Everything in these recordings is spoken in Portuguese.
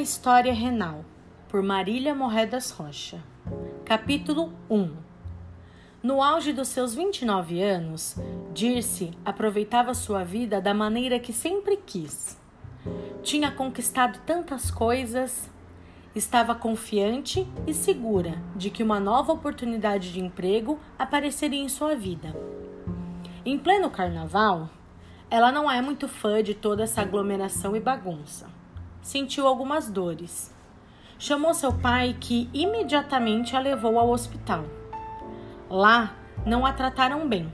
Uma História Renal, por Marília Morredas Rocha. Capítulo 1 No auge dos seus 29 anos, Dirce aproveitava sua vida da maneira que sempre quis. Tinha conquistado tantas coisas, estava confiante e segura de que uma nova oportunidade de emprego apareceria em sua vida. Em pleno carnaval, ela não é muito fã de toda essa aglomeração e bagunça sentiu algumas dores. Chamou seu pai, que imediatamente a levou ao hospital. Lá, não a trataram bem,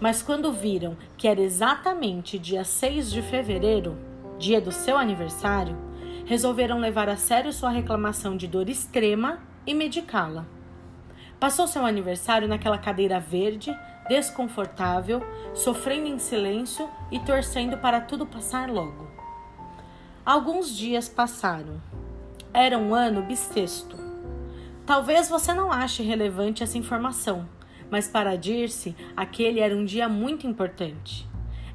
mas quando viram que era exatamente dia 6 de fevereiro, dia do seu aniversário, resolveram levar a sério sua reclamação de dor extrema e medicá-la. Passou seu aniversário naquela cadeira verde, desconfortável, sofrendo em silêncio e torcendo para tudo passar logo. Alguns dias passaram. Era um ano bissexto. Talvez você não ache relevante essa informação, mas para Dirce, aquele era um dia muito importante.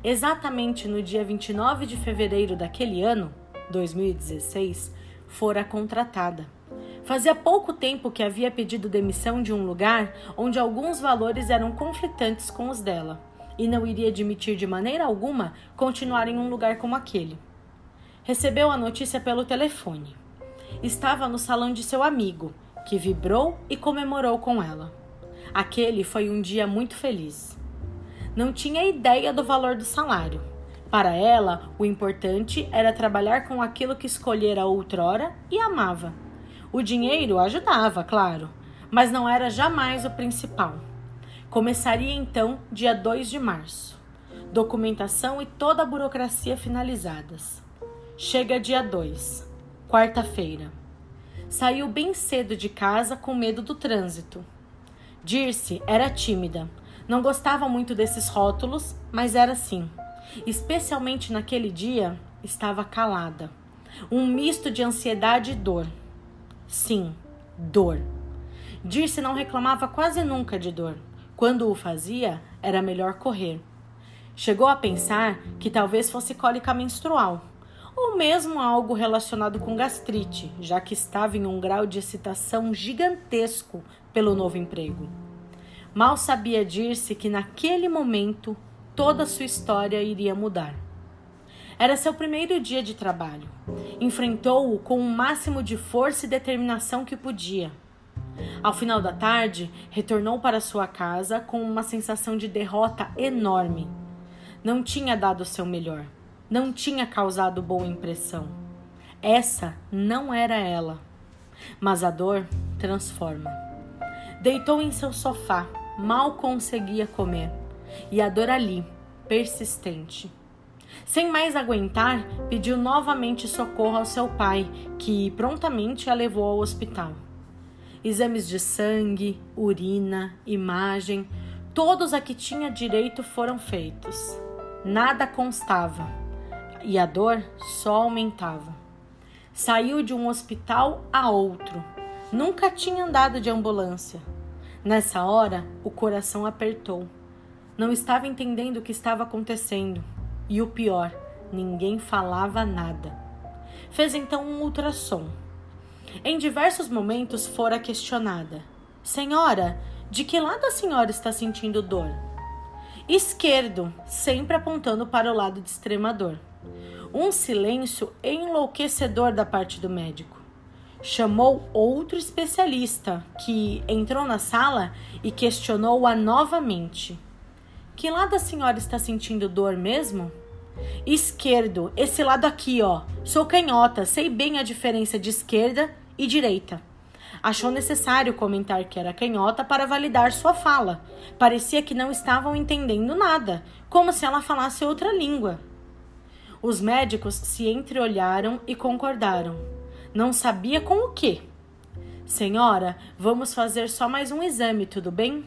Exatamente no dia 29 de fevereiro daquele ano, 2016, fora contratada. Fazia pouco tempo que havia pedido demissão de um lugar onde alguns valores eram conflitantes com os dela, e não iria admitir de maneira alguma continuar em um lugar como aquele recebeu a notícia pelo telefone. Estava no salão de seu amigo, que vibrou e comemorou com ela. Aquele foi um dia muito feliz. Não tinha ideia do valor do salário. Para ela, o importante era trabalhar com aquilo que escolhera outrora e amava. O dinheiro ajudava, claro, mas não era jamais o principal. Começaria então dia 2 de março. Documentação e toda a burocracia finalizadas. Chega dia 2, quarta-feira. Saiu bem cedo de casa com medo do trânsito. Dirce era tímida. Não gostava muito desses rótulos, mas era assim. Especialmente naquele dia, estava calada. Um misto de ansiedade e dor. Sim, dor. Dirce não reclamava quase nunca de dor. Quando o fazia, era melhor correr. Chegou a pensar que talvez fosse cólica menstrual ou mesmo algo relacionado com gastrite, já que estava em um grau de excitação gigantesco pelo novo emprego. Mal sabia Dirce que naquele momento toda sua história iria mudar. Era seu primeiro dia de trabalho. Enfrentou-o com o máximo de força e determinação que podia. Ao final da tarde, retornou para sua casa com uma sensação de derrota enorme. Não tinha dado o seu melhor não tinha causado boa impressão. Essa não era ela. Mas a dor transforma. Deitou em seu sofá, mal conseguia comer, e a dor ali, persistente. Sem mais aguentar, pediu novamente socorro ao seu pai, que prontamente a levou ao hospital. Exames de sangue, urina, imagem, todos a que tinha direito foram feitos. Nada constava e a dor só aumentava. Saiu de um hospital a outro. Nunca tinha andado de ambulância. Nessa hora, o coração apertou. Não estava entendendo o que estava acontecendo. E o pior, ninguém falava nada. Fez então um ultrassom. Em diversos momentos fora questionada: Senhora, de que lado a senhora está sentindo dor? Esquerdo, sempre apontando para o lado de extrema dor. Um silêncio enlouquecedor da parte do médico. Chamou outro especialista, que entrou na sala e questionou-a novamente. Que lado a senhora está sentindo dor mesmo? Esquerdo, esse lado aqui, ó. Sou canhota, sei bem a diferença de esquerda e direita. Achou necessário comentar que era canhota para validar sua fala. Parecia que não estavam entendendo nada, como se ela falasse outra língua. Os médicos se entreolharam e concordaram. Não sabia com o que. Senhora, vamos fazer só mais um exame, tudo bem?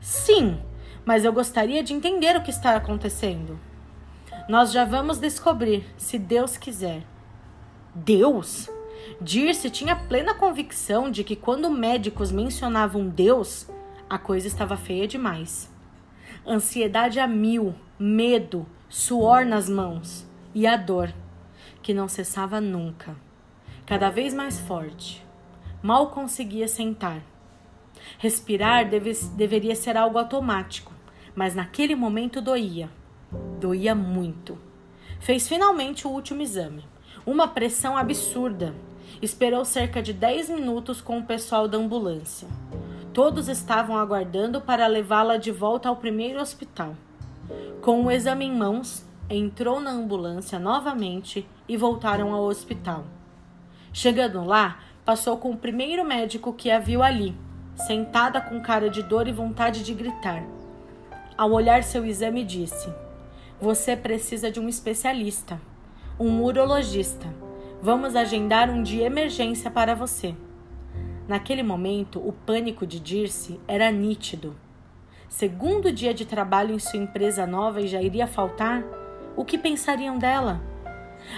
Sim, mas eu gostaria de entender o que está acontecendo. Nós já vamos descobrir, se Deus quiser. Deus? Dirce tinha plena convicção de que quando médicos mencionavam Deus, a coisa estava feia demais. Ansiedade a mil, medo, suor nas mãos e a dor, que não cessava nunca. cada vez mais forte. Mal conseguia sentar. Respirar deve, deveria ser algo automático, mas naquele momento doía. Doía muito. Fez finalmente o último exame. Uma pressão absurda. Esperou cerca de 10 minutos com o pessoal da ambulância. Todos estavam aguardando para levá-la de volta ao primeiro hospital. Com o exame em mãos, entrou na ambulância novamente e voltaram ao hospital. Chegando lá, passou com o primeiro médico que a viu ali, sentada com cara de dor e vontade de gritar. Ao olhar seu exame, disse: Você precisa de um especialista, um urologista. Vamos agendar um dia emergência para você. Naquele momento, o pânico de Dirce era nítido. Segundo dia de trabalho em sua empresa nova e já iria faltar? O que pensariam dela?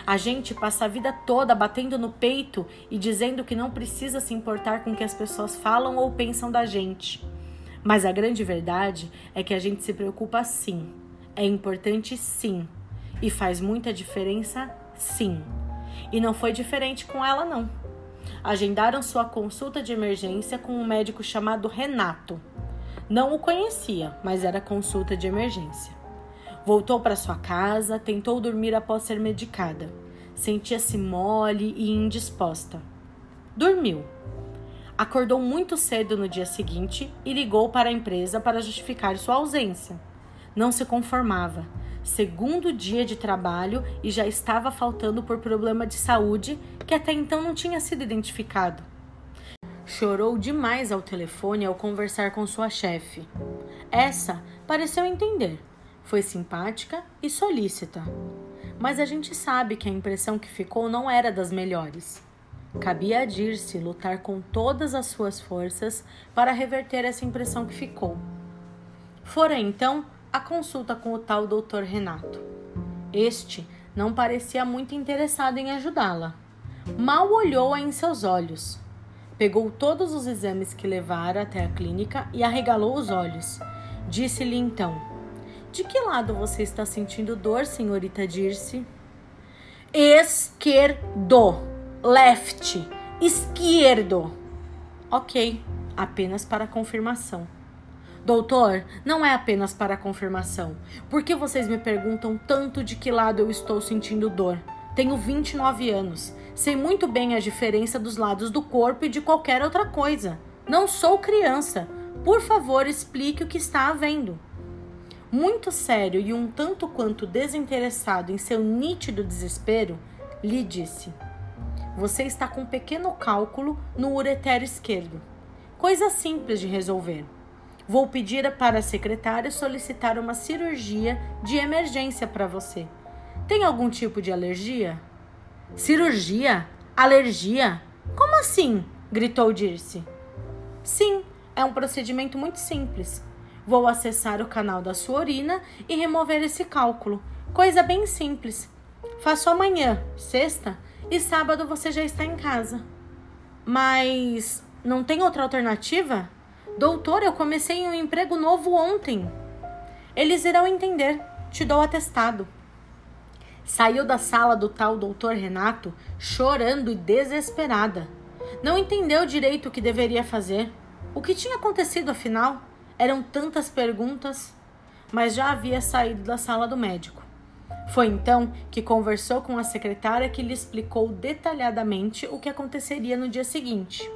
A gente passa a vida toda batendo no peito e dizendo que não precisa se importar com o que as pessoas falam ou pensam da gente. Mas a grande verdade é que a gente se preocupa sim. É importante sim. E faz muita diferença sim. E não foi diferente com ela, não agendaram sua consulta de emergência com um médico chamado Renato. Não o conhecia, mas era consulta de emergência. Voltou para sua casa, tentou dormir após ser medicada. Sentia-se mole e indisposta. Dormiu. Acordou muito cedo no dia seguinte e ligou para a empresa para justificar sua ausência. Não se conformava segundo dia de trabalho e já estava faltando por problema de saúde que até então não tinha sido identificado. Chorou demais ao telefone ao conversar com sua chefe. Essa pareceu entender. Foi simpática e solícita. Mas a gente sabe que a impressão que ficou não era das melhores. Cabia a Dirce lutar com todas as suas forças para reverter essa impressão que ficou. Fora então a consulta com o tal doutor Renato. Este não parecia muito interessado em ajudá-la. Mal olhou-a em seus olhos. Pegou todos os exames que levara até a clínica e arregalou os olhos. Disse-lhe então: De que lado você está sentindo dor, senhorita Dirce? Esquerdo. Left. Esquerdo. Ok, apenas para confirmação. Doutor, não é apenas para confirmação. Por que vocês me perguntam tanto de que lado eu estou sentindo dor? Tenho 29 anos. Sei muito bem a diferença dos lados do corpo e de qualquer outra coisa. Não sou criança. Por favor, explique o que está havendo. Muito sério e um tanto quanto desinteressado em seu nítido desespero, lhe disse: Você está com um pequeno cálculo no ureter esquerdo. Coisa simples de resolver. Vou pedir para a secretária solicitar uma cirurgia de emergência para você. Tem algum tipo de alergia? Cirurgia? Alergia? Como assim? gritou Dirce. Sim, é um procedimento muito simples. Vou acessar o canal da sua urina e remover esse cálculo. Coisa bem simples. Faço amanhã, sexta, e sábado você já está em casa. Mas não tem outra alternativa? Doutor, eu comecei um emprego novo ontem. Eles irão entender. Te dou atestado. Saiu da sala do tal doutor Renato chorando e desesperada. Não entendeu direito o que deveria fazer. O que tinha acontecido afinal? Eram tantas perguntas, mas já havia saído da sala do médico. Foi então que conversou com a secretária que lhe explicou detalhadamente o que aconteceria no dia seguinte.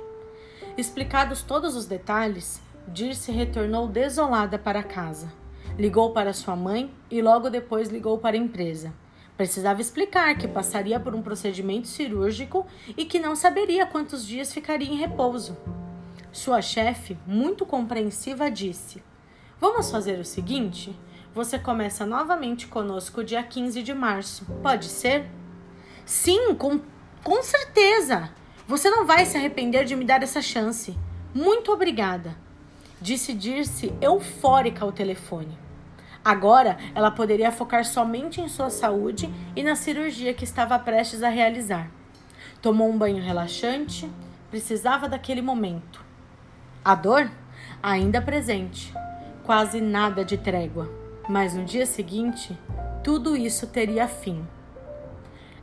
Explicados todos os detalhes, Dirce retornou desolada para casa. Ligou para sua mãe e logo depois ligou para a empresa. Precisava explicar que passaria por um procedimento cirúrgico e que não saberia quantos dias ficaria em repouso. Sua chefe, muito compreensiva, disse: Vamos fazer o seguinte? Você começa novamente conosco dia 15 de março. Pode ser? Sim, com, com certeza! Você não vai se arrepender de me dar essa chance. Muito obrigada. Disse Dirce eufórica ao telefone. Agora ela poderia focar somente em sua saúde e na cirurgia que estava prestes a realizar. Tomou um banho relaxante, precisava daquele momento. A dor? Ainda presente. Quase nada de trégua. Mas no dia seguinte, tudo isso teria fim.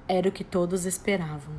Era o que todos esperavam.